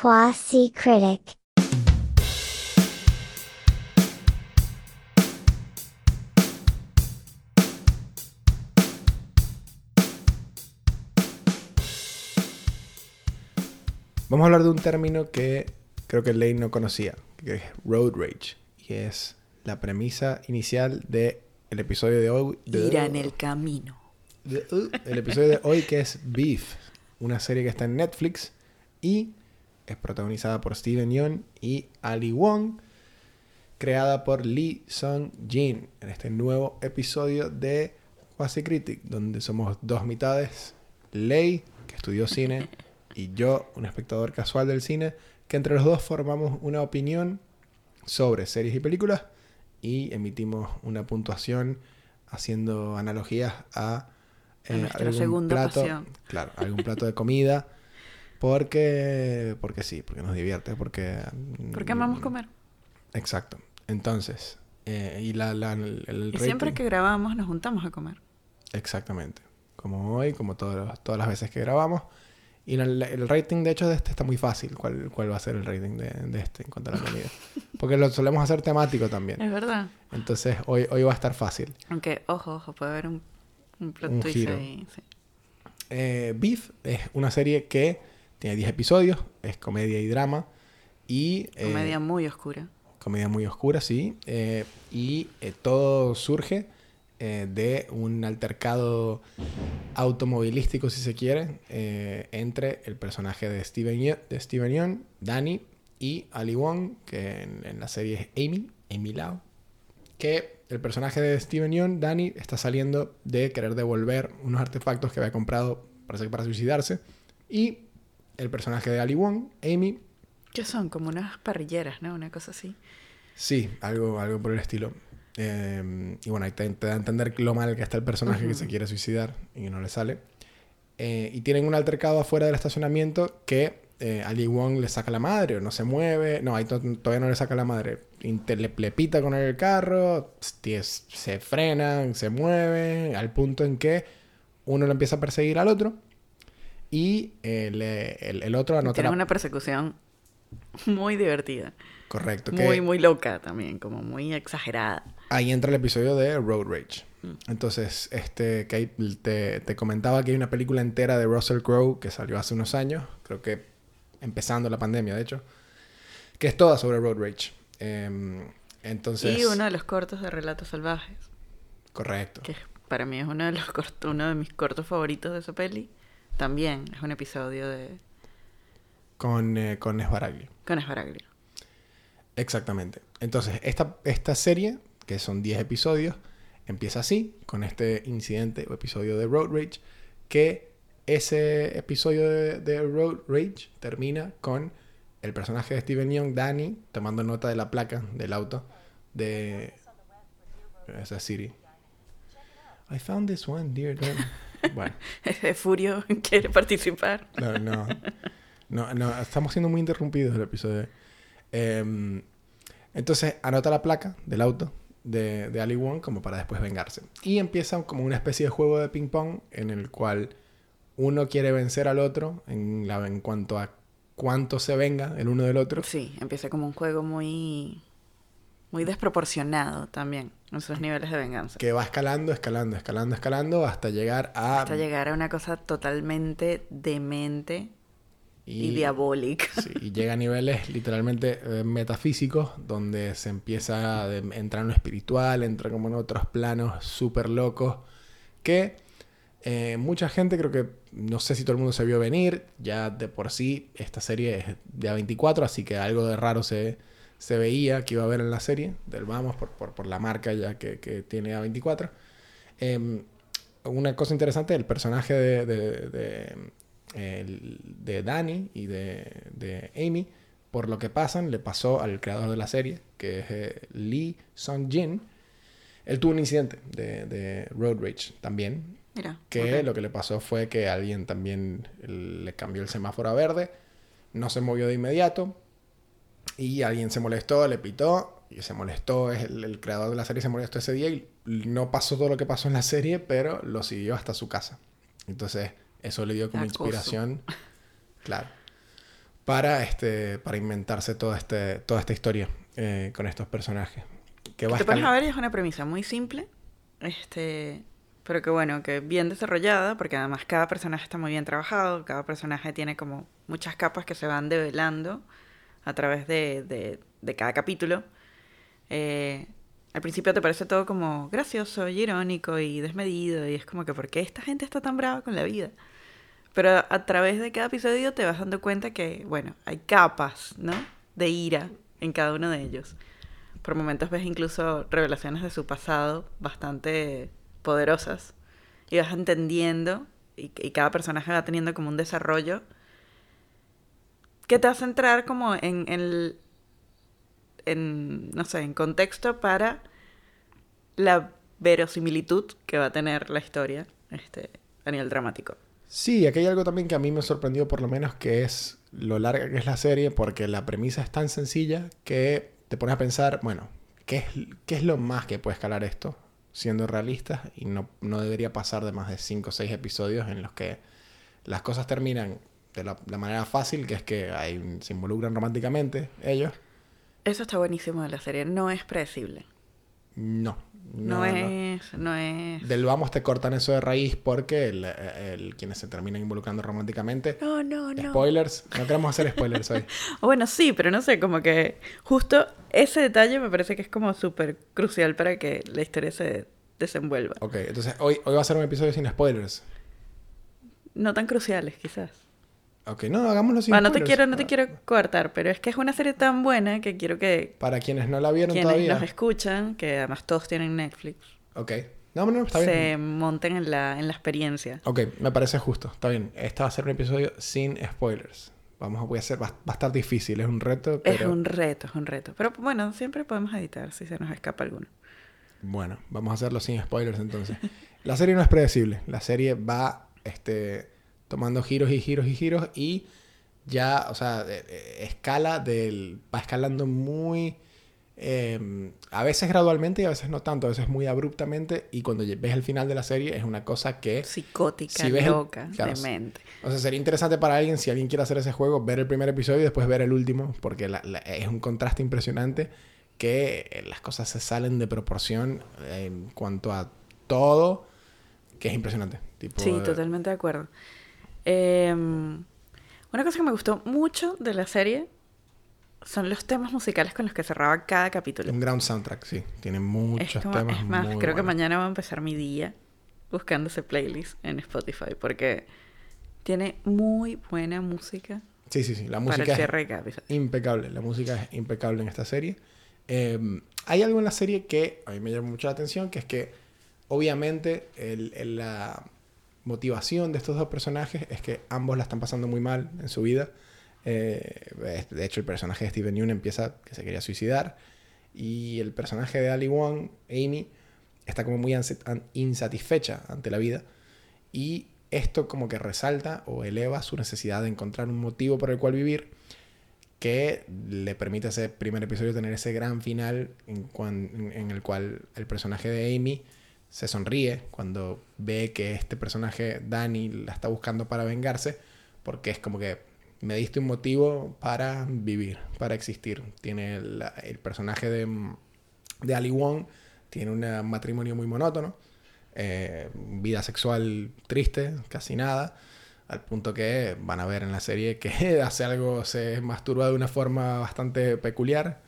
Quasi Critic. Vamos a hablar de un término que creo que Lane no conocía, que es road rage, y es la premisa inicial del el episodio de hoy. de- Ir en el camino. de- uh, el episodio de hoy que es Beef, una serie que está en Netflix y es protagonizada por Steven Yeun y Ali Wong, creada por Lee Sung Jin en este nuevo episodio de Quasi Critic, donde somos dos mitades, Lei, que estudió cine, y yo, un espectador casual del cine, que entre los dos formamos una opinión sobre series y películas y emitimos una puntuación haciendo analogías a, A nuestra segunda plato, pasión. claro, algún plato de comida, porque, porque sí, porque nos divierte, porque Porque amamos comer. Exacto. Entonces, eh, y la, la- el, el Y siempre que grabamos nos juntamos a comer. Exactamente. Como hoy, como todas todas las veces que grabamos. Y el, el rating, de hecho, de este está muy fácil. ¿Cuál, cuál va a ser el rating de, de este en cuanto a la comida? Porque lo solemos hacer temático también. Es verdad. Entonces, hoy, hoy va a estar fácil. Aunque, ojo, ojo, puede haber un, un plot Un twist giro. ahí. sí. Eh, Beef es una serie que tiene 10 episodios, es comedia y drama. Y, eh, Comedia muy oscura. comedia muy oscura, sí. eh, y eh, todo surge de un altercado automovilístico, si se quiere, entre el personaje de Steven, Yeun, de Steven Yeun, Danny, y Ali Wong, que en, en la serie es Amy, Amy Lau. Que el personaje de Steven Yeun, Danny, está saliendo de querer devolver unos artefactos que había comprado, parece que para suicidarse. Y el personaje de Ali Wong, Amy, Que son como unas parrilleras, ¿no? Una cosa así. Sí, algo, algo por el estilo. Eh, y bueno, ahí te, te da a entender lo mal que está el personaje que se quiere suicidar y que no le sale. Eh, y tienen un altercado afuera del estacionamiento que eh, Ali Wong le saca la madre o no se mueve. No, ahí to- todavía no le saca la madre. Le, le pita con el carro, se frenan, se mueven, al punto en que uno lo empieza a perseguir al otro y eh, le- el, el otro anota Tienen la- una persecución muy divertida. Correcto. que- Muy, muy loca también, como muy exagerada. Ahí entra el episodio de Road Rage. Entonces, este, que ahí te, te comentaba que hay una película entera de Russell Crowe que salió hace unos años, creo que empezando la pandemia, de hecho, que es toda sobre Road Rage. Em, entonces, Y uno de los cortos de Relatos Salvajes, correcto. que para mí es uno de, los cortos, uno de mis cortos favoritos de esa peli. También es un episodio de Con, eh, con Esbaraglio. con Esbaraglio. Exactamente. Entonces, esta, esta serie, que son 10 episodios, empieza así, con este incidente o episodio de Road Rage, que ese episodio de, de Road Rage termina con el personaje de Steven Young, Danny, tomando nota de la placa del auto de esa Siri. I found this one, dear Danny. Bueno, Furio quiere participar. no, no, no, no, estamos siendo muy interrumpidos el episodio. Em, entonces anota la placa del auto de, de Ali Wong como para después vengarse. Y empieza como una especie de juego de ping pong en el cual uno quiere vencer al otro en, la, en cuanto a cuánto se venga el uno del otro. Sí, empieza como un juego muy muy desproporcionado también en sus niveles de venganza. Que va escalando, escalando, escalando, escalando hasta llegar a... Hasta llegar a una cosa totalmente demente y, diabólica. Sí, y llega a niveles literalmente eh, metafísicos, donde se empieza a entrar en lo espiritual, entra como en otros planos súper locos, que eh, mucha gente creo que, no sé si todo el mundo se vio venir, ya de por sí esta serie es de A24, así que algo de raro se, se veía que iba a haber en la serie, del Vamos, por, por, por la marca ya que, que tiene A24. Em, una cosa interesante, el personaje de, de, de, de Danny y de, de Amy, por lo que pasan, le pasó al creador de la serie, que es eh, Lee Sung-jin. Él tuvo un incidente de, de Road Rage también, Mira. que lo que le pasó fue que alguien también le cambió el semáforo a verde, no se movió de inmediato y alguien se molestó, le pitó y se molestó, es el, el creador de la serie se molestó ese día y no pasó todo lo que pasó en la serie, pero lo siguió hasta su casa. Entonces eso le dio como Acoso. inspiración, claro. para, este, para inventarse toda, este, toda esta historia eh, con estos personajes. Que va Te pones a ver y es una premisa muy simple, este, pero que bueno, que bien desarrollada, porque además cada personaje está muy bien trabajado, cada personaje tiene como muchas capas que se van develando a través de, de- de cada capítulo. Eh, al principio te parece todo como gracioso y irónico y desmedido, y es como que ¿por qué esta gente está tan brava con la vida? Pero a, través de cada episodio te vas dando cuenta que, bueno, hay capas, ¿no? De ira en cada uno de ellos. Por momentos ves incluso revelaciones de su pasado bastante poderosas. Y vas entendiendo, y cada personaje va teniendo como un desarrollo que te hace entrar como en, en, en, no sé, en contexto para la verosimilitud que va a tener la historia este, a nivel dramático. Sí, aquí hay algo también que a mí me sorprendió por lo menos, que es lo larga que es la serie, porque la premisa es tan sencilla que te pones a pensar, bueno, ¿qué es, qué es lo más que puede escalar esto? Siendo realistas, y no, no debería pasar de más de 5 o 6 episodios en los que las cosas terminan de la, la manera fácil, que es que se involucran románticamente ellos. Eso está buenísimo de la serie. No es predecible. No. No, no. es, no es. Del vamos te cortan eso de raíz porque el, el- quienes se terminan involucrando románticamente No, no, no. Spoilers, no queremos hacer spoilers hoy. Bueno, sí, pero no sé, como que justo ese detalle me parece que es como súper crucial para que la historia se desenvuelva. Ok, entonces hoy, hoy va a ser un episodio sin spoilers. No tan cruciales, quizás. Ok, no, hagámoslo sin Va, no te quiero, no te Para- quiero coartar, pero es que es una serie tan buena que quiero que Para quienes no la vieron quienes todavía. nos escuchan, que además todos tienen Netflix, Ok. No, no, está se bien. monten en la, en la experiencia. Ok, me parece justo. Está bien. Este va a ser un episodio sin spoilers. Vamos a, voy a hacer, va, va a estar difícil, es un reto, pero Es un reto, es un reto. Pero bueno, siempre podemos editar si se nos escapa alguno. bueno, vamos a hacerlo sin spoilers entonces. La serie no es predecible. La serie va este, tomando giros y giros y giros y ya, o sea, escala del. va escalando muy. eh, a veces gradualmente y a veces no tanto, a veces muy abruptamente. Y cuando ves el final de la serie es una cosa que. Psicótica, Si ves el- loca, claro, demente. O sea, sería interesante para alguien, si alguien quiere hacer ese juego, ver el primer episodio y después ver el último, porque la- la- es un contraste impresionante que eh, las cosas se salen de proporción en cuanto a todo, que es impresionante. Tipo, Sí, eh, totalmente de acuerdo. Eh, una cosa que me gustó mucho de la serie son los temas musicales con los que cerraba cada capítulo. Un ground soundtrack, sí. Tiene muchos es, como- temas. es más, muy creo que mañana va a empezar mi día buscando ese playlist en Spotify porque tiene muy buena música Sí, sí, sí. La para música el es cierre impecable. La música es impecable en esta serie. Eh, hay algo en la serie que a mí me llama mucho la atención, que es que obviamente el- el- la motivación de estos dos personajes es que ambos la están pasando muy mal en su vida. Eh, de hecho, el personaje de Steven Yeun empieza que se quería suicidar y el personaje de Ali Wong, Amy, está como muy insatisfecha ante la vida y esto como que resalta o eleva su necesidad de encontrar un motivo por el cual vivir que le permite a ese primer episodio tener ese gran final en el cual el personaje de Amy se sonríe cuando ve que este personaje, Danny, la está buscando para vengarse, porque es como que me diste un motivo para vivir, para existir. Tiene el personaje de, de Ali Wong, tiene un matrimonio muy monótono, eh, vida sexual triste, casi nada, al punto que van a ver en la serie que hace algo, se masturba de una forma bastante peculiar.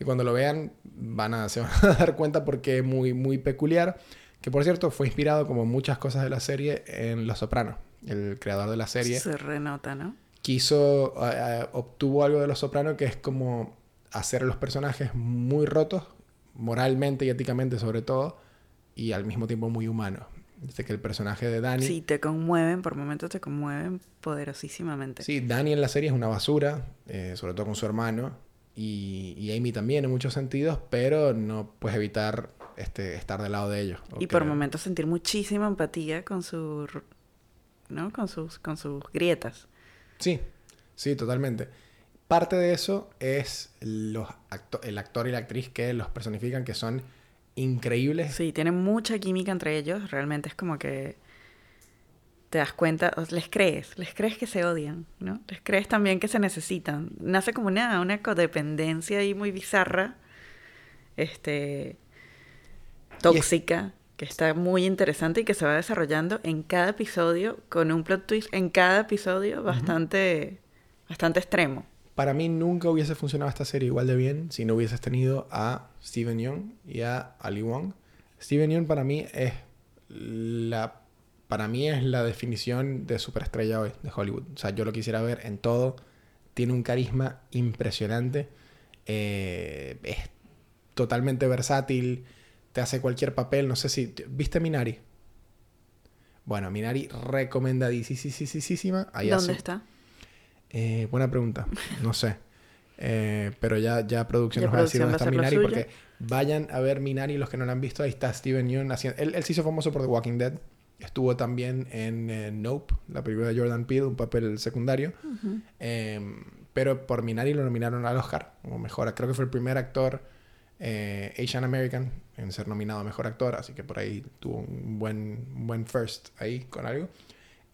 Y cuando lo vean, van a, se van a dar cuenta porque es muy, muy peculiar. Que por cierto, fue inspirado, como muchas cosas de la serie, en Los Sopranos. El creador de la serie Se renota, ¿no? quiso, eh, obtuvo algo de Los Sopranos que es como hacer a los personajes muy rotos, moralmente y éticamente sobre todo, y al mismo tiempo muy humanos. Dice que el personaje de Danny... Sí, te conmueven, por momentos te conmueven poderosísimamente. Sí, Danny en la serie es una basura, eh, sobre todo con su hermano, y, y Amy también en muchos sentidos, pero no puedes evitar este, estar del lado de ellos. Y por que- momentos sentir muchísima empatía con su, ¿no? Con sus, con sus grietas. Sí, sí, totalmente. Parte de eso es los acto- el actor y la actriz que los personifican, que son increíbles. Sí, tienen mucha química entre ellos. Realmente es como que te das cuenta, les crees, les crees que se odian, ¿no? Les crees también que se necesitan. Nace como una, una codependencia ahí muy bizarra, este, tóxica, que está muy interesante y que se va desarrollando en cada episodio con un plot twist en cada episodio bastante, bastante extremo. Para mí nunca hubiese funcionado esta serie igual de bien si no hubieses tenido a Steven Yeun y a Ali Wong. Steven Yeun para mí es la para mí es la definición de superestrella hoy de Hollywood. O sea, yo lo quisiera ver en todo. Tiene un carisma impresionante. Eh, es totalmente versátil. Te hace cualquier papel. No sé si. ¿Viste Minari? Bueno, Minari recomendadísima. Ahí ¿Dónde hace- está? Eh, buena pregunta. No sé. Eh, pero ya, ya producción Ya nos va a decir dónde está Minari. Porque vayan a ver Minari, los que no lo han visto. Ahí está Steven Yeun haciendo. Él, él se hizo famoso por The Walking Dead. Estuvo también en eh, Nope, la película de Jordan Peele, un papel secundario. Eh, pero por Minari lo nominaron al Oscar como mejor. Creo que fue el primer actor eh, Asian American en ser nominado a mejor actor. Así que por ahí tuvo un buen, un buen first ahí con algo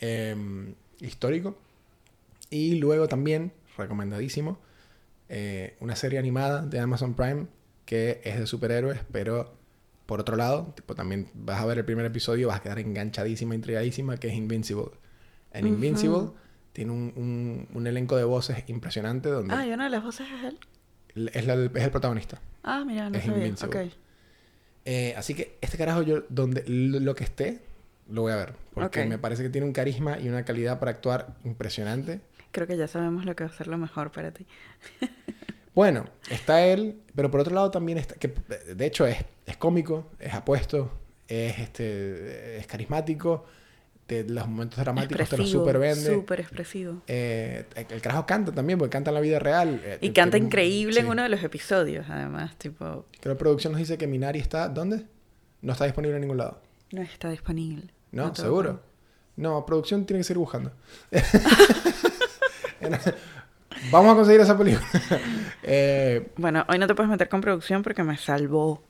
eh, histórico. Y luego también, recomendadísimo, eh, una serie animada de Amazon Prime que es de superhéroes, pero por otro lado, tipo, también vas a ver el primer episodio, vas a quedar enganchadísima, intrigadísima, que es Invincible. En Ujú. Invincible tiene un, un- un elenco de voces impresionante donde Ah, y una de las voces es él. es, la- es el protagonista. Ah, mira, no Es sabía. Invincible. Ok. Eh, así que este carajo yo, donde lo que esté, lo voy a ver. Porque me parece que tiene un carisma y una calidad para actuar impresionante. Creo que ya sabemos lo que va a ser lo mejor para ti. Bueno, está él, pero por otro lado también está, que de hecho es, es cómico, es apuesto, es, este, es carismático, los momentos dramáticos te los Expresivo, super vende. Súper expresivo. Eh, el carajo canta también, porque canta en la vida real. eh, Y eh, canta increíble en uno de los episodios, además. Tipo, Que la producción nos dice que Minari está, ¿dónde? No está disponible en ningún lado. no está disponible. ¿No? ¿Seguro? No, producción tiene que seguir buscando. Vamos a conseguir esa película. Eh, Bueno, hoy no te puedes meter con producción porque me salvó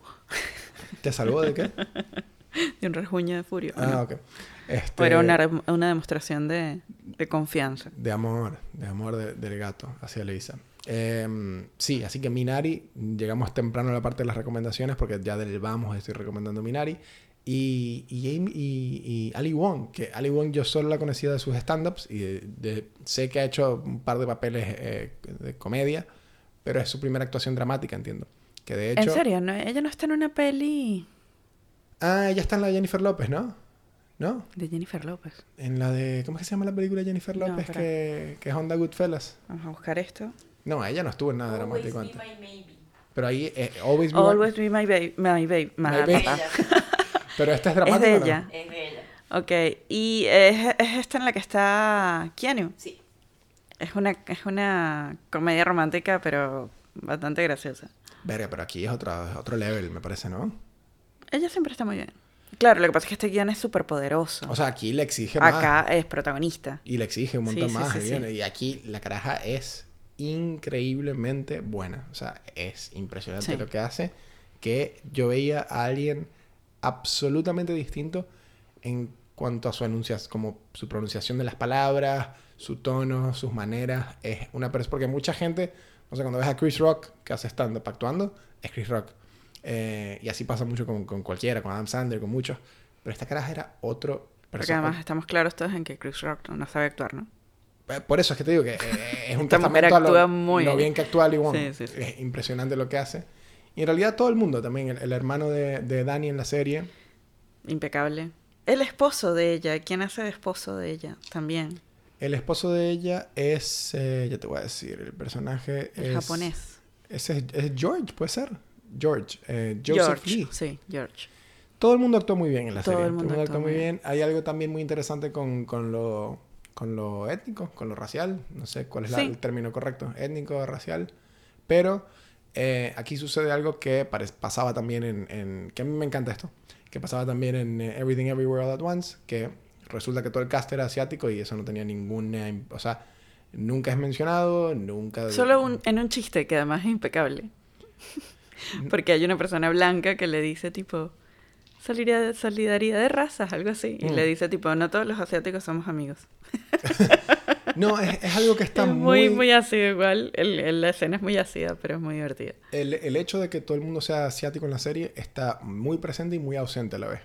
¿Te salvó de qué? de un rasguño de furia. Ah, ok. Este, una, una demostración de, de confianza. De amor, de amor de- del gato hacia Lisa. Eh, sí, así que Minari, llegamos temprano a la parte de las recomendaciones porque ya del vamos estoy recomendando Minari. Y, y, y- y Ali Wong, que Ali Wong yo solo la conocía de sus stand-ups y de- de- sé que ha hecho un par de papeles eh, de comedia, pero es su primera actuación dramática, entiendo. Que de hecho... ¿En serio? ¿No? Ella no está en una peli Ah, ella está en la de Jennifer López, ¿no? ¿No? de Jennifer López. En la de... ¿Cómo es que se llama la película de Jennifer López que, que es Honda Goodfellas? Vamos a buscar esto. No, ella no estuvo en nada Always dramático be antes. my maybe. Pero ahí, eh, Always Be My- Always be my baby. My baby. My my baby. Pero esta es Es dramática. de ¿no? ella. Es de ella. Ok. Y es, es esta en la que está Keanu. Sí. Es una, es una comedia romántica, pero bastante graciosa. Verga, pero aquí es otro, es otro level, me parece, ¿no? Ella siempre está muy bien. Claro, lo que pasa es que este guion es súper poderoso. O sea, aquí le exige más. Acá es protagonista. Y le exige un montón sí, más. sí, y sí. viene- Y aquí la caraja es increíblemente buena. O sea, es impresionante lo que hace. Que yo veía a alguien absolutamente distinto en cuanto a su enunciación, como su pronunciación de las palabras, su tono, sus maneras. Es una persona. Porque mucha gente, no sé, cuando ves a Chris Rock que hace stand-up actuando, es Chris Rock. Eh, y así pasa mucho con, con cualquiera, con Adam Sandler, con muchos. Pero esta caraja era otro Porque además estamos claros todos en que Chris Rock no sabe actuar, ¿no? eh, Por eso es que te digo que eh, es un testamento a lo, actúa muy lo bien. que actúa Wong. Sí, sí, sí. Es impresionante lo que hace. Y en realidad todo el mundo también, el, el hermano de, de Danny en la serie, Impecable. El esposo de ella. ¿Quién hace de esposo de ella? También. el esposo de ella es, eh, ya te voy a decir, el personaje El es... japonés. Ese es, es George, puede ser. George, eh, Joseph George. Lee. Sí, George. Todo el mundo actuó muy bien en la Todo serie. el mundo actuó actuó muy muy bien. Hay algo también muy interesante con, con lo, con lo étnico, con lo racial. No sé cuál es la- Sí. el término correcto. Étnico, racial. Pero eh, aquí sucede algo que pasaba también en, en- Que a mí me encanta esto. Que pasaba también en eh, Everything Everywhere All At Once. Que resulta que todo el cast era asiático y eso no tenía ninguna... O sea, nunca es mencionado, nunca... Solo un- en un chiste que además es impecable. Porque hay una persona blanca que le dice tipo, solidaridad, solidaridad de razas, algo así. Y Mm. le dice tipo, no todos los asiáticos somos amigos. No, es, es algo que está es muy, muy... muy ácido igual. El, el- la escena es muy ácida, pero es muy divertida. El, el hecho de que todo el mundo sea asiático en la serie está muy presente y muy ausente a la vez.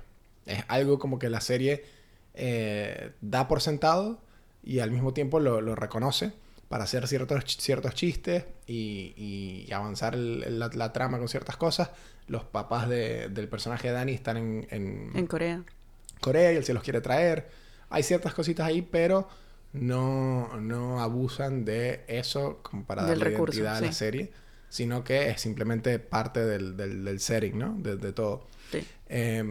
Es algo como que la serie eh, da por sentado y al mismo tiempo lo, lo reconoce para hacer ciertos, ciertos chistes y, y avanzar el- la, la trama con ciertas cosas. Los papás de- del personaje de Dani están en, en En Corea. Corea y él se los quiere traer. Hay ciertas cositas ahí, pero no, no abusan de eso como para Del darle recurso, identidad a la serie, sino que es simplemente parte del, del, del setting, ¿no? De, de todo. Sí. Eh,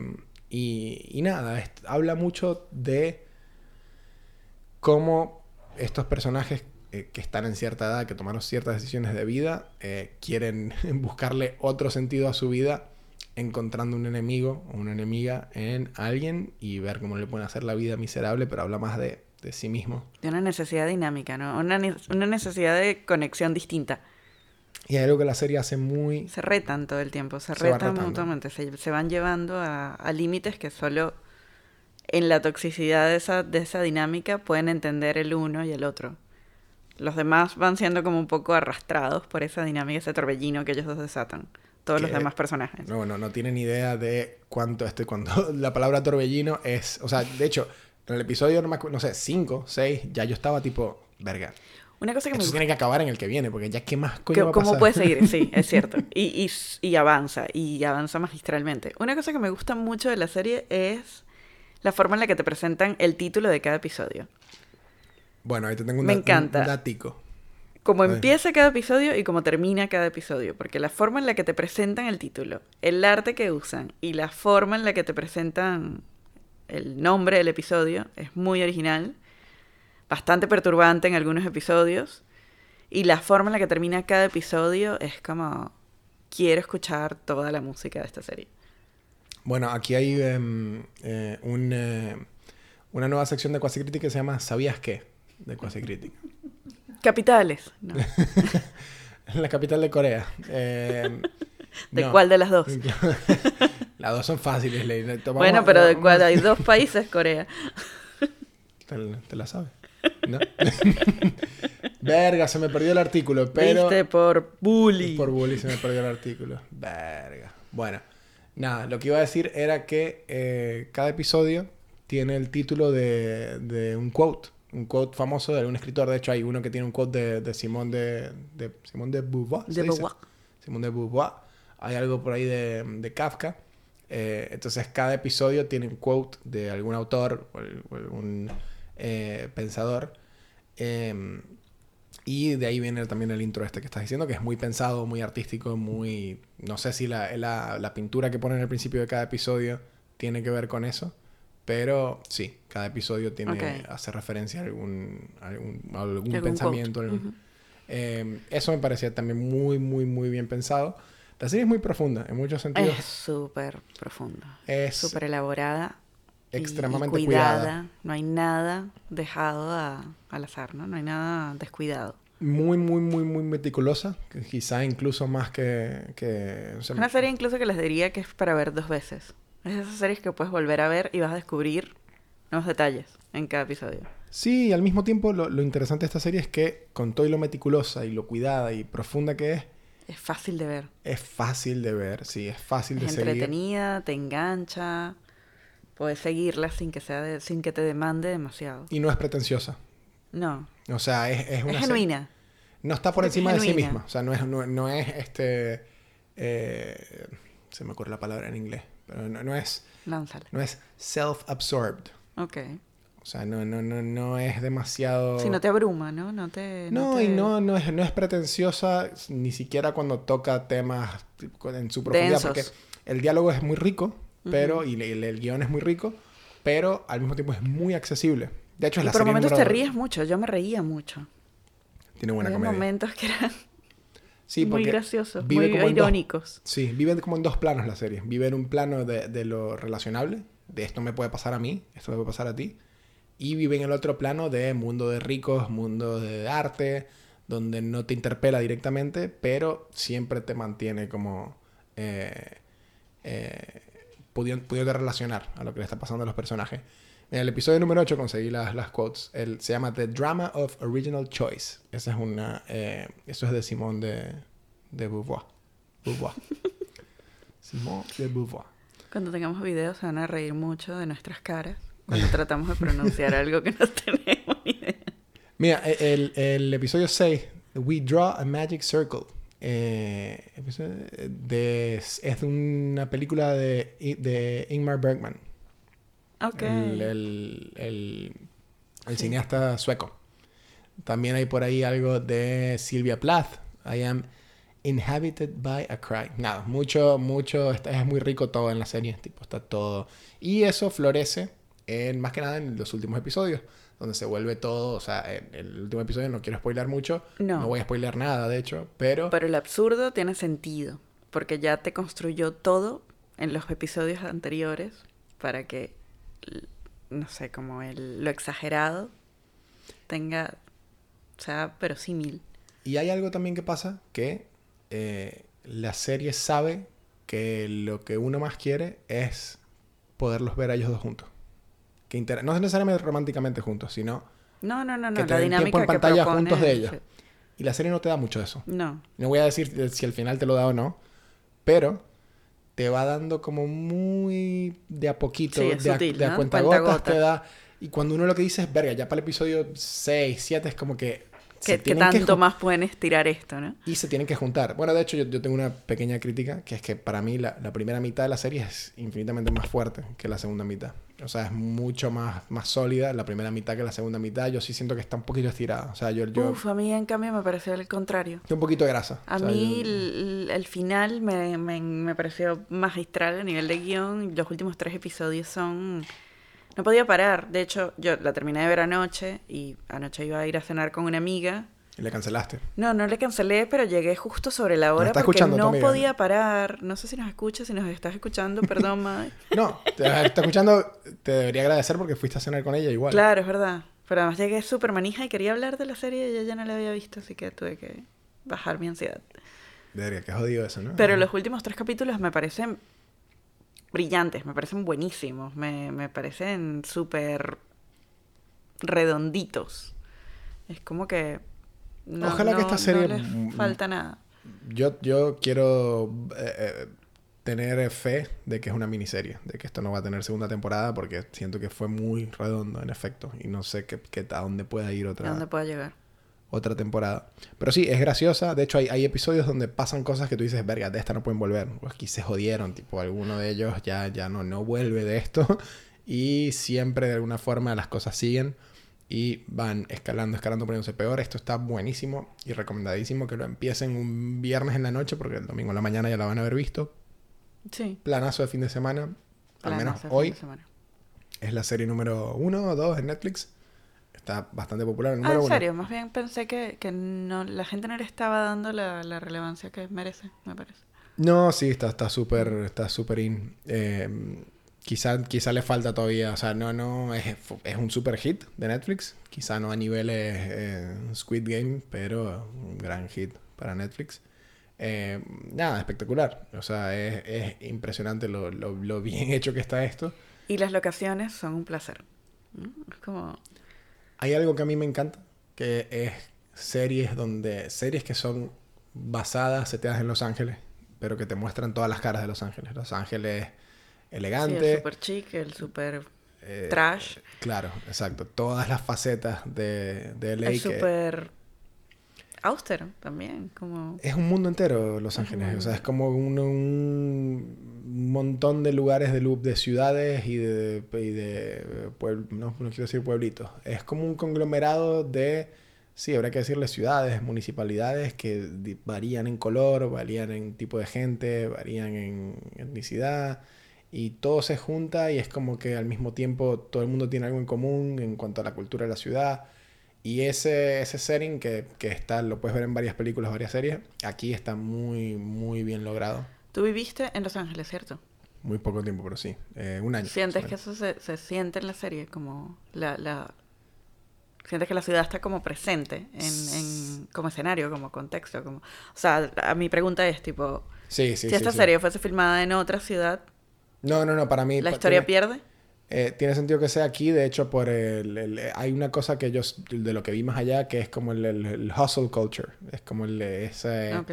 y, y nada, es- habla mucho de cómo estos personajes eh, que están en cierta edad, que tomaron ciertas decisiones de vida, eh, quieren buscarle otro sentido a su vida encontrando un enemigo o una enemiga en alguien y ver cómo le pueden hacer la vida miserable, pero habla más de, de sí mismo. De una necesidad dinámica, ¿no? Una, ne- una necesidad de conexión distinta. Y hay algo que la serie hace muy... Se retan todo el tiempo, se, Se retan mutuamente, se, se van llevando a, a límites que solo en la toxicidad de esa, de esa dinámica pueden entender el uno y el otro. Los demás van siendo como un poco arrastrados por esa dinámica, ese torbellino que ellos dos desatan. Todos los demás personajes. No, no, no tienen idea de cuánto este, cuando la palabra torbellino es, o sea, de hecho, en el episodio, no, sé, 5, 6, ya yo estaba tipo, verga. Una cosa que me Esto tiene que acabar en el que viene, porque ya qué más coño va a ¿Cómo pasar? puede seguir? Sí, es cierto. Y, y y avanza, y avanza magistralmente. Una cosa que me gusta mucho de la serie es la forma en la que te presentan el título de cada episodio. Bueno, ahí te tengo un, Me un encanta. datico. Ay. empieza cada episodio y cómo termina cada episodio. Porque la forma en la que te presentan el título, el arte que usan y la forma en la que te presentan el nombre del episodio es muy original. Bastante perturbante en algunos episodios. Y la forma en la que termina cada episodio es como... Quiero escuchar toda la música de esta serie. Bueno, aquí hay em, eh, un, eh, una nueva sección de Quasi Critic que se llama ¿Sabías qué? De Quasi Critic. Capitales. ¿no? La capital de Corea. Em, ¿De no. cuál de las dos? Las dos son fáciles, Ley. Tomamos- Bueno, pero de cuál hay dos países, Corea. ¿Te, te la sabes? ¿No? Verga, se me perdió el artículo, pero... Viste por bully. Por bully se me perdió el artículo. Verga. Bueno, nada, lo que iba a decir era que eh, cada episodio tiene el título de, de un quote. Un quote famoso de algún escritor. De hecho, hay uno que tiene un quote de, de Simón de, de Simón de Beauvoir. ¿se De? Beauvoir. Simón de Beauvoir. Hay algo por ahí de, de Kafka. Eh, entonces, cada episodio tiene un quote de algún autor o algún eh, pensador. Em, y de ahí viene también el intro este que estás diciendo, que es muy pensado, muy artístico, muy... No sé si la, la, la pintura que ponen al principio de cada episodio tiene que ver con eso, pero sí, cada episodio tiene, Ok. hace referencia a algún, algún, a algún Algún pensamiento. algún- Ujú. Eh, eso me parecía también muy, muy, muy bien pensado. La serie es muy profunda, en muchos sentidos. Es súper profunda. Es Súper elaborada. y- y extremadamente cuidada. cuidada. No hay nada dejado a- al azar, ¿no? No hay nada descuidado. Muy, muy, muy, muy meticulosa. Quizá incluso más que... que o sea, Una serie incluso que les diría que es para ver dos veces. Es de esas series que puedes volver a ver y vas a descubrir nuevos detalles en cada episodio. Sí, y al mismo tiempo lo, lo interesante de esta serie es que con todo y lo meticulosa y lo cuidada y profunda que es, Es fácil de ver. es fácil de ver, sí, es fácil de Es seguir. entretenida, te engancha. Puedes seguirla sin que, sea de- sin que te demande demasiado. Y no es pretenciosa. No. O sea, es, es una Es genuina. No está por Es encima de sí misma. O sea, no es, no, no es este... eh, se me ocurre la palabra en inglés. Pero no, no es, Lánzala. no es self-absorbed. Ok. O sea, no, no, no, no es demasiado... Si no te abruma, ¿no? No te... No, te- y no, no, es, no es pretenciosa ni siquiera cuando toca temas en su profundidad, Densos. porque el diálogo es muy rico, pero, y el, el guion es muy rico, pero al mismo tiempo es muy accesible. De hecho, es Y la por serie momentos te ríes mucho. Yo me reía mucho. Tiene buena Había comedia. momentos que eran Sí, muy graciosos, muy en dos- irónicos. Sí, vive como en dos planos la serie. Vive en un plano de, de lo relacionable, de esto me puede pasar a mí, esto me puede pasar a ti. Y vive en el otro plano de mundo de ricos, mundo de arte, donde no te interpela directamente, pero siempre te mantiene como eh, eh, pudiendo, pudiendo relacionar a lo que le está pasando a los personajes. En el episodio número 8 conseguí las, las quotes. El, se llama The Drama of Original Choice. Esa es una, eh, eso es de Simone de, de Beauvoir. Beauvoir. Simone de Beauvoir. Cuando tengamos videos se van a reír mucho de nuestras caras cuando tratamos de pronunciar algo que no tenemos ni idea. Mira, e, el, el episodio 6, We Draw a Magic Circle. Eh, de, es de una película de, de Ingmar Bergman. Ok. el, el, el- el Sí. cineasta sueco. También hay por ahí algo de Silvia Plath. I am inhabited by a cry. Nada, mucho, mucho, está- es muy rico todo en la serie, tipo, está todo. Y eso florece en, más que nada en los últimos episodios, donde se vuelve todo, o sea, en el último episodio no quiero spoiler mucho, No. voy a spoiler nada, de hecho, pero... Pero el absurdo tiene sentido, porque ya te construyó todo en los episodios anteriores para que, no sé, como el, lo exagerado tenga, sea verosímil. Y hay algo también que pasa que eh, la serie sabe que lo que uno más quiere es poderlos ver a ellos dos juntos. Que inter- no necesariamente románticamente juntos, sino... No, no, no, no, Que te la den dinámica tiempo en pantalla juntos de ellos. sí. Y la serie no te da mucho eso. No, No voy a decir si al final te lo da o no, pero te va dando como muy de a poquito, Sí, de, a, de a ¿no? cuentagotas Cuentagotas. te da... Y cuando uno lo que dice es, verga, ya para el episodio 6, 7 es como que... ¿qué, qué que tanto jun- más pueden estirar esto, no? y se tienen que juntar. Bueno, de hecho, yo, yo tengo una pequeña crítica, que es que para mí la, la primera mitad de la serie es infinitamente más fuerte que la segunda mitad. O sea, es mucho más, más sólida la primera mitad que la segunda mitad. Yo sí siento que está un poquito estirada. O sea, yo... yo Uf, a mí en cambio me pareció el contrario. un poquito de grasa. A O sea, mí yo- el, el final me, me, me pareció magistral a nivel de guion. Los últimos tres episodios son... No podía parar. De hecho, yo la terminé de ver anoche y anoche iba a ir a cenar con una amiga. Y le cancelaste. No, no le cancelé, pero llegué justo sobre la hora está porque no amiga. podía parar. No sé si nos escuchas, si nos estás escuchando, perdón, Mae. No, te está escuchando, te debería agradecer porque fuiste a cenar con ella igual. Claro, es verdad. Pero además llegué súper manija y quería hablar de la serie y ella ya no la había visto, así que tuve que bajar mi ansiedad. Debería, que jodido eso, ¿no? Pero los últimos tres capítulos me parecen brillantes, me parecen buenísimos, me, me parecen súper redonditos. Es como que... No, Ojalá que no- esta no serie, les mm, falta nada. Yo, yo quiero eh, eh, tener fe de que es una miniserie, de que esto no va a tener segunda temporada porque siento que fue muy redondo en efecto y no sé qué, qué- a dónde pueda ir ¿A otra, dónde pueda llegar? Otra temporada. Pero sí, es graciosa. De hecho, hay, hay episodios donde pasan cosas que tú dices, verga, de esta no pueden volver. Pues aquí se jodieron, tipo, alguno de ellos ya, ya no, no vuelve de esto. Y siempre de alguna forma las cosas siguen y van escalando, escalando, poniéndose peor. Esto está buenísimo y recomendadísimo que lo empiecen un viernes en la noche porque el domingo en la mañana ya la van a haber visto. Sí. Planazo de fin de semana. Al plano, menos hoy de semana. es la serie número uno o dos en Netflix. Está bastante popular. el Ah, número en uno. serio, más bien pensé que, que no, la gente no le estaba dando la, la relevancia que merece, me parece. No, sí, está súper está súper in. Eh, quizá, quizá le falta todavía, o sea, no, no, es, es un super hit de Netflix. Quizá no a niveles eh, Squid Game, pero un gran hit para Netflix. Eh, nada, espectacular. O sea, es, es impresionante lo, lo, lo bien hecho que está esto. Y las locaciones son un placer. Es como... Hay algo que a mí me encanta, que es series donde series que son basadas, seteadas en Los Ángeles, pero que te muestran todas las caras de Los Ángeles. Los Ángeles Sí, elegante, el super chic, el super eh, trash. Claro, exacto. Todas las facetas de, de LA. el que super austero también, como... Es un mundo entero Los Ángeles. O sea, es como un, un montón de lugares de, de ciudades y de, y de puebl- no, no quiero decir pueblitos. Es como un conglomerado de, sí, habría que decirle ciudades, municipalidades que varían en color, varían en tipo de gente, varían en etnicidad. Y todo se junta y es como que al mismo tiempo todo el mundo tiene algo en común en cuanto a la cultura de la ciudad. Y ese, ese setting que, que está, lo puedes ver en varias películas, varias series, aquí está muy, muy bien logrado. Tú viviste en Los Ángeles, ¿cierto? Muy poco tiempo, pero sí. Eh, un año. Sientes que eso se, se siente en la serie, como la... la... Sientes que la ciudad está como presente en, en- como escenario, como contexto, como... O sea, a mi pregunta es tipo, Sí, sí, si sí. esta serie fuese filmada en otra ciudad, No, no, no, para mí... ¿La historia tiene, pierde? Eh, tiene sentido que sea aquí, de hecho, por el, el- hay una cosa que yo, de lo que vi más allá, que es como el, hustle culture. Es como el, ese... Ok.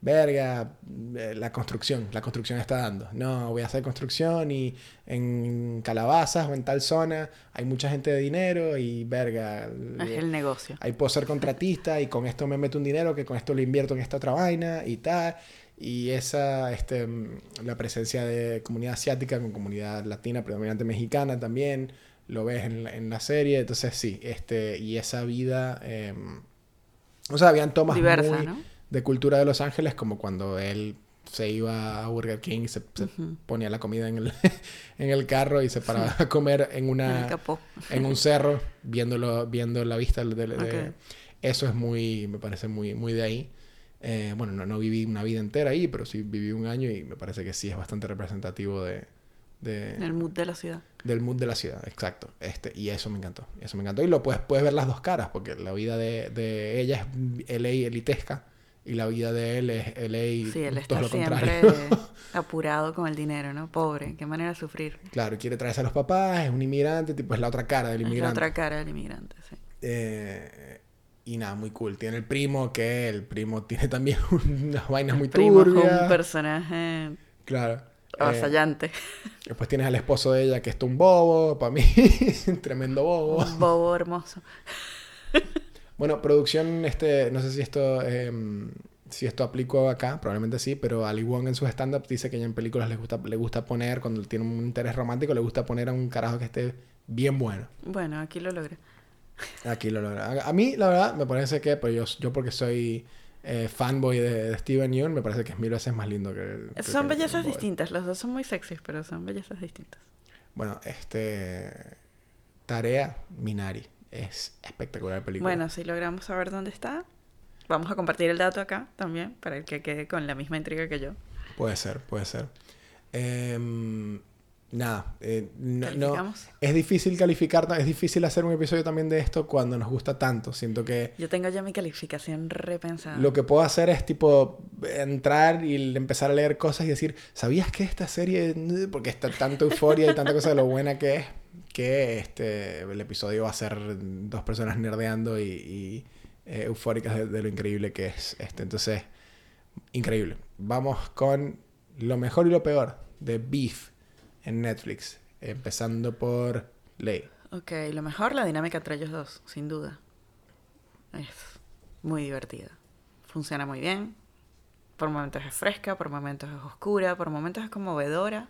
verga, eh, la construcción, la construcción está dando. No, voy a hacer construcción y en Calabazas o en tal zona hay mucha gente de dinero y verga. Es el negocio. Ahí puedo ser contratista y con esto me meto un dinero que con esto lo invierto en esta otra vaina y tal. Y esa, este, mm, la presencia de comunidad asiática con comunidad latina, predominante mexicana también, lo ves en la, en la serie. Entonces sí, este, y esa vida, eh, o sea, habían tomas Diversa, muy ¿no? de cultura de Los Ángeles, como cuando él se iba a Burger King y se, se ponía la comida en el, en el carro y se paraba a comer en una en un cerro viéndolo viendo la vista de, de- de- Ok. eso es muy me parece muy muy de ahí Eh, bueno no, no viví una vida entera ahí pero sí viví un año y me parece que sí es bastante representativo de, de- En el mood de la ciudad. del mood de la ciudad exacto este y eso me encantó eso me encantó y lo puedes puedes ver las dos caras porque la vida de, de ella es LA elitesca y la vida de él es LA Sí, él todo está lo siempre contrario apurado con el dinero, ¿no? Pobre. Qué manera de sufrir. claro quiere traerse a los papás es un inmigrante tipo es la otra cara del Es la inmigrante otra cara del inmigrante, sí. Eh, y nada, muy cool. Tiene el primo, que el primo tiene también unas vainas muy Primo un personaje Claro. Eh, avasallante. después tienes al esposo de ella, que es un bobo, para mí, un tremendo bobo. Un bobo hermoso. Bueno, producción, este, no sé si esto, em, si esto aplicó acá, probablemente sí, pero Ali Wong en sus stand-ups dice que ella en películas le gusta, le gusta poner, cuando tiene un interés romántico, le gusta poner a un carajo que esté bien bueno. Bueno, aquí lo logré. Aquí lo logra. A, mí, la verdad, me parece que, pues yo, yo porque soy eh, fanboy de, de Steven Yeun, me parece que es mil veces más lindo que... que- Son que- bellezas distintas. Los dos son muy sexys, pero son bellezas distintas. Bueno, este... Tarea Minari. Es espectacular película. Bueno, si logramos saber dónde está, vamos a compartir el dato acá también, para el que quede con la misma intriga que yo. Puede ser, puede ser. Em, nada, eh, no, es difícil calificar, es difícil hacer un episodio también de esto cuando nos gusta tanto. Siento que Yo tengo ya mi calificación repensada. Lo que puedo hacer es tipo entrar y empezar a leer cosas y decir, ¿sabías que esta serie, porque está tanta euforia y tanta cosa de lo buena que es, que este, el episodio va a ser dos personas nerdeando y, y, eh, eufóricas de, de lo increíble que es este? Entonces, increíble. Vamos con lo mejor y lo peor de Beef en Netflix, empezando por Ley. Ok, lo mejor, la dinámica entre ellos dos, sin duda. Es muy divertida. Funciona muy bien. Por momentos es fresca, por momentos es oscura, por momentos es conmovedora,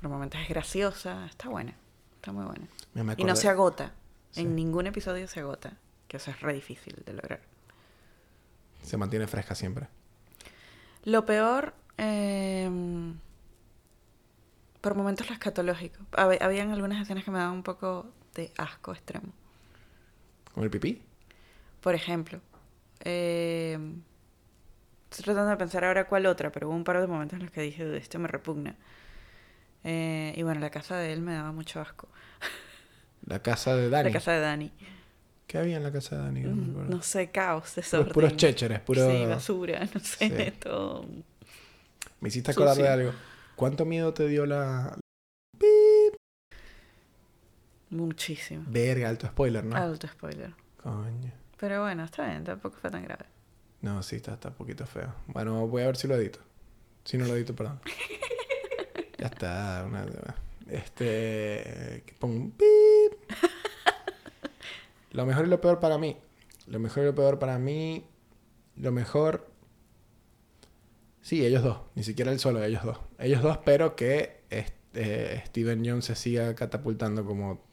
por momentos es graciosa. Está buena, está muy buena. Me- Y no se agota. Sí. En ningún episodio se agota, que eso es re difícil de lograr. Se mantiene fresca siempre. Lo peor, em, por momentos lo escatológico. Hab- Habían algunas escenas que me daban un poco de asco extremo. ¿Con el pipí? Por ejemplo, eh, estoy tratando de pensar ahora cuál otra, pero hubo un par de momentos en los que dije, "Uy, esto me repugna. Eh, y bueno, la casa de él me daba mucho asco. La casa de Dani. La casa de Dani. ¿Qué había en la casa de Dani? No me Mm, acuerdo. No sé, caos, desorden. puros chécheres, puro... Sí, basura, no sé, Sí. todo. Me hiciste acordar de algo. ¿Cuánto miedo te dio la... Muchísimo. Verga, alto spoiler, no? Alto spoiler. Coño. Pero bueno, está bien, tampoco fue tan grave. No, sí, está, está un poquito feo. Bueno, voy a ver si lo edito. Si no lo edito, perdón. ya está. Una, este... Pongo un pip. Lo mejor y lo peor para mí. Lo mejor y lo peor para mí... Lo mejor... Sí, ellos dos. Ni siquiera él solo, ellos dos. Ellos dos, pero que este, Steven Yeun se siga catapultando como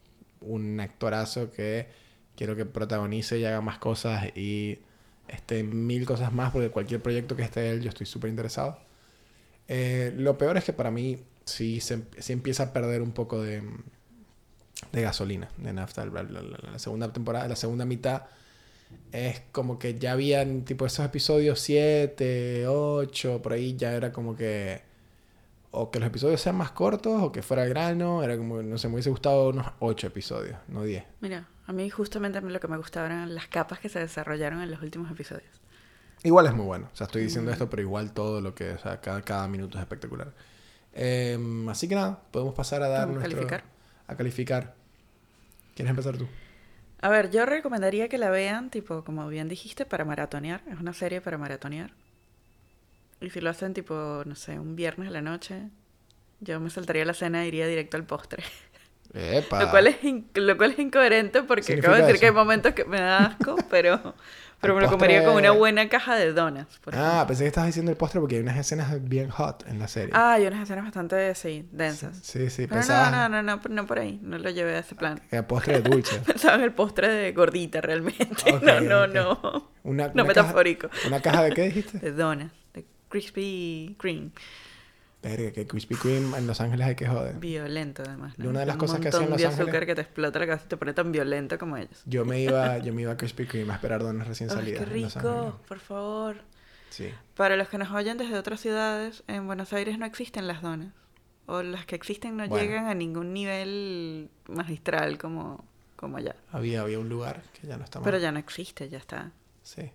un actorazo que quiero que protagonice y haga más cosas y este, mil cosas más, porque cualquier proyecto que esté él, yo estoy súper interesado. Eh, lo peor es que para mí sí, se, empieza a perder un poco de, de gasolina, de nafta. La segunda temporada, la segunda mitad es como que ya habían tipo esos episodios 7, 8, por ahí ya era como que o que los episodios sean más cortos o que fuera grano, era como, no sé, me hubiese gustado unos 8 episodios, no 10. Mira, a mí justamente lo que me gustaba eran las capas que se desarrollaron en los últimos episodios. Igual es muy bueno. O sea, estoy diciendo esto, pero igual todo lo que... O sea, cada, cada minuto es espectacular. Em, así que nada, podemos pasar a dar nuestro... calificar. A calificar. ¿Quieres empezar tú? A ver, yo recomendaría que la vean, tipo, como bien dijiste, para maratonear. Es una serie para maratonear. Y si lo hacen, tipo, no sé, un viernes a la noche, yo me saltaría la cena e iría directo al postre. Epa. Lo cual es, lo cual es incoherente porque acabo de decir eso. que hay momentos que me da asco, pero, pero El me lo comería con una buena caja de donas. por. Ah, pensé que estabas diciendo el postre porque hay unas escenas bien hot en la serie. Ah, hay unas escenas bastante, sí, densas. Sí, sí, Pero pensaba no, no, no, no, no por ahí. No lo llevé a ese plan. era postre de dulce. Pensaba en el postre de gordita realmente. Ok, no, no, ok. no. Una, No una caja- metafórico. ¿Una caja de qué dijiste? De donas. De Krispy Kreme. Verga, que Krispy Kreme en Los Ángeles hay que joder. Violento además. ¿no? Y una de las Un cosas que hacían en Los de Ángeles- azúcar que te explota la cabeza y te pone tan violento como ellos. Yo me iba, yo me iba a Krispy Kreme a esperar donas recién salidas. qué rico, por favor. Sí. Para los que nos oyen desde otras ciudades, en Buenos Aires no existen las donas. O las que existen no Bueno. llegan a ningún nivel magistral como, como allá. Había, había un lugar que ya no está más. Pero ya no existe, ya está. Sí.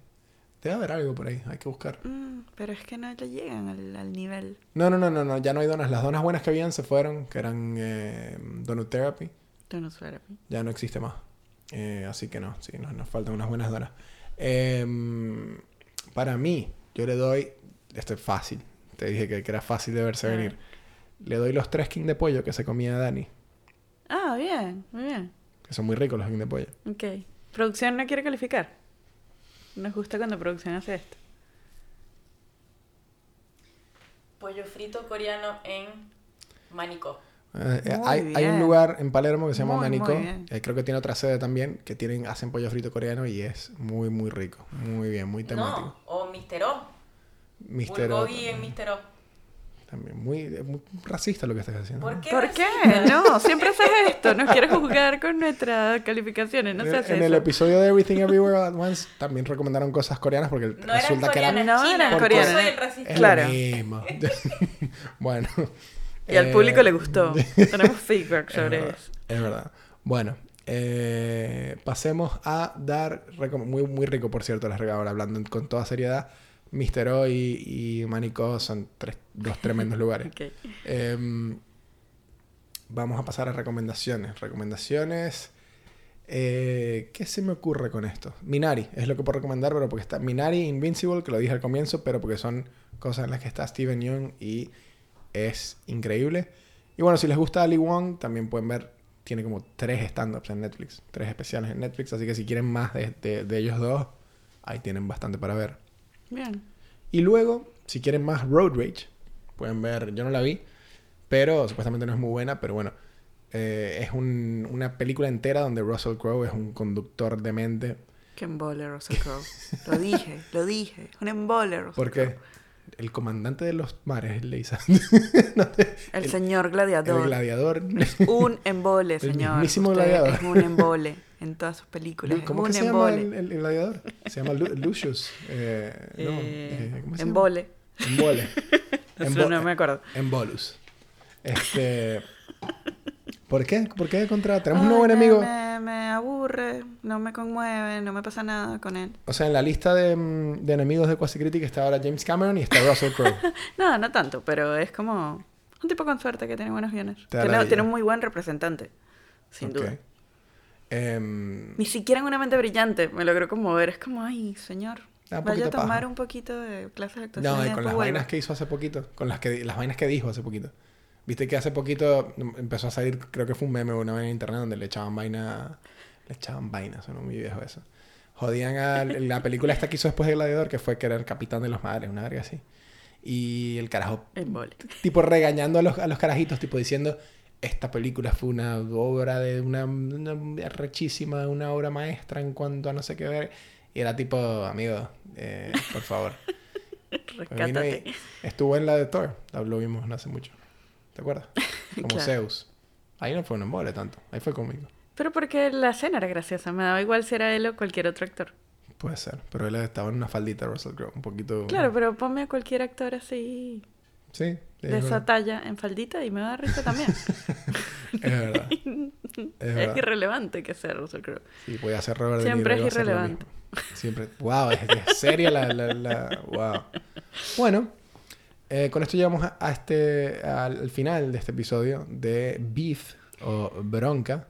Debe haber algo por ahí, hay que buscar. Mm, pero es que no le llegan al, al nivel. No, no, no, no, no, ya no hay donas. Las donas buenas que habían se fueron, que eran eh, Donut Therapy. Donut Therapy. Ya no existe más. Eh, así que no, sí, nos, nos faltan unas buenas donas. Em, para mí, yo le doy. Esto es fácil. Te dije que, que era fácil de verse venir. Le doy los tres king de pollo que se comía Dani. Ah, bien, muy bien. Que son muy ricos los king de pollo. Ok. ¿Producción no quiere calificar? Nos gusta cuando producción hace esto. Pollo frito coreano en Manico. Eh, hay, hay un lugar en Palermo que se llama Muy, muy Manico. eh, creo que tiene otra sede también. Que tienen, hacen pollo frito coreano y es muy, muy rico. Muy bien, muy temático. No, o Mister O. Mister O Bulgogi en Mister O. También. Muy, es muy racista lo que estás haciendo. ¿Por qué? ¿Por qué? racista? No, siempre haces esto. Nos quieres juzgar con nuestras calificaciones. No en, se hace en el episodio de Everything Everywhere at Once también recomendaron cosas coreanas porque No eran resulta que eran coreanas, No, eran Yo coreanas. soy el racista. Es Claro. lo mismo. bueno. Y al eh, público le gustó. Tenemos feedback Es sobre verdad, eso. es verdad. Bueno, eh, pasemos a dar... Muy, muy rico, por cierto, las ahora hablando con toda seriedad. Mister O y, y Manico son tres, dos tremendos lugares. Em, vamos a pasar a recomendaciones. Recomendaciones. eh, ¿Qué se me ocurre con esto? Minari es lo que puedo recomendar, pero porque está Minari Invincible, que lo dije al comienzo, pero porque son cosas en las que está Steven Yeun y es increíble. Y bueno, si les gusta Ali Wong, también pueden ver. Tiene como tres stand-ups en Netflix, tres especiales en Netflix, así que si quieren más de, de- de ellos dos, ahí tienen bastante para ver. Bien. Y luego, si quieren más Road Rage, pueden ver, yo no la vi, pero supuestamente no es muy buena, pero bueno, eh, es un- una película entera donde Russell Crowe es un conductor demente. Qué embole, Russell Crowe. Lo dije, lo dije. Un embole, Russell Porque Crowe. El comandante de los mares, Leisa. El, señor el gladiador. gladiador. Un embole, El señor. mismísimo Usted gladiador. Es un embole en todas sus películas. ¿Cómo es que un se llama embole. el, el- el gladiador? Se llama Lu- Lucius. Eh, no, Eh, eh, ¿cómo se llama? embole. Embole. Eso no me acuerdo. Embolus. Este. ¿Por qué? ¿Por qué contra? Tenemos un Ay, nuevo me- enemigo. Me, me aburre, no me conmueve, no me pasa nada con él. O sea, en la lista de, mm, de enemigos de Quasi Critic está ahora James Cameron y está Russell Crowe. No, no tanto, pero es como un tipo con suerte que tiene buenos guiones. Tiene, tiene un muy buen representante, sin Ok. duda. Em, Ni siquiera en una mente brillante me logró conmover. Es como, ay, señor, un vaya a tomar paja. un poquito de clases de actuación. no, y con las vainas que hizo hace poquito. Con las, que, las vainas que dijo hace poquito. Viste que hace poquito empezó a salir, creo que fue un meme o una vaina en internet donde le echaban vaina. Le echaban vaina, suena muy viejo eso. Jodían a la película esta que hizo después de Gladiador, que fue que era el capitán de los madres, una verga así. Y el carajo Embole. tipo regañando a los, a los carajitos, tipo diciendo, esta película fue una obra de una, una rechísima, una obra maestra en cuanto a no sé qué ver. Y era tipo, amigo, eh, por favor. Rescátate. estuvo en la de Thor, lo vimos no hace mucho. ¿Te acuerdas? Como Claro. Zeus. Ahí no fue un embole tanto, ahí fue conmigo. Pero porque la escena era graciosa, me daba igual si era él o cualquier otro actor. Puede ser, pero él estaba en una faldita, Russell Crowe, un poquito... Claro, pero ponme a cualquier actor así Sí, de es esa talla en faldita y me da risa también. Es verdad. Es irrelevante que sea Russell Crowe. Sí, voy a hacer Robert De Siempre Niro y es va a irrelevante. Siempre. Wow, es, es seria la, la, la- Wow. Bueno, eh, con esto llegamos a, a este, al, al final de este episodio de Beef o Bronca.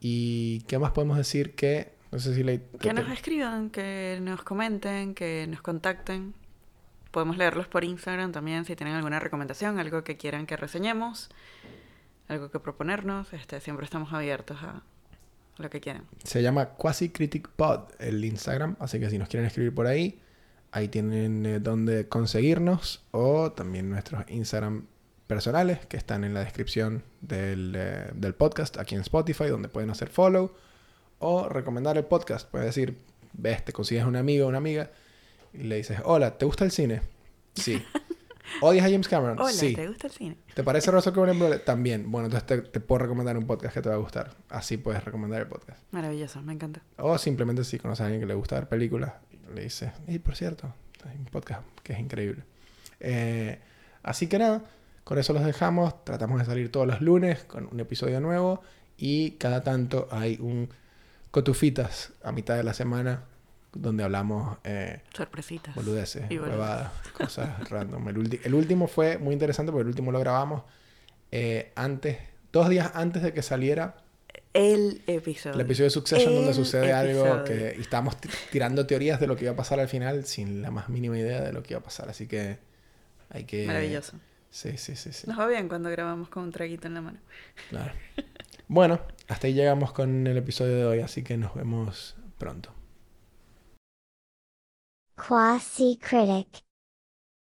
¿Y qué más podemos decir que... No sé si le... Que nos escriban, que nos comenten, que nos contacten. Podemos leerlos por Instagram también si tienen alguna recomendación, algo que quieran que reseñemos, algo que proponernos. Este, siempre estamos abiertos a lo que quieran. Se llama Quasi Critic Pod el Instagram, así que si nos quieren escribir por ahí, ahí tienen eh, donde conseguirnos o también nuestros Instagram personales que están en la descripción del, eh, del podcast aquí en Spotify, donde pueden hacer follow o recomendar el podcast. Puedes decir, ves, te consigues un amigo o una amiga y le dices, hola, ¿te gusta el cine? Sí. ¿Odias a James Cameron? Hola, sí. ¿te gusta el cine? ¿Te parece Russell Crowe? También. Bueno, entonces te, te puedo recomendar un podcast que te va a gustar. Así puedes recomendar el podcast. Maravilloso, me encanta. O simplemente si conoces a alguien que le gusta ver películas, le dices, y por cierto, hay un podcast que es increíble. Eh, así que nada, con eso los dejamos. Tratamos de salir todos los lunes con un episodio nuevo y cada tanto hay un cotufitas a mitad de la semana donde hablamos eh, Sorpresitas. boludeces, Y huevadas, cosas random. El último fue muy interesante porque el último lo grabamos eh, antes, dos días antes de que saliera El episodio. el episodio de Succession donde sucede algo que estábamos ti- tirando teorías de lo que iba a pasar al final sin la más mínima idea de lo que iba a pasar. Así que hay que... Maravilloso. Sí, sí, sí, sí. Nos va bien cuando grabamos con un traguito en la mano. Claro. Bueno, hasta ahí llegamos con el episodio de hoy, así que nos vemos pronto. Quasi Critic.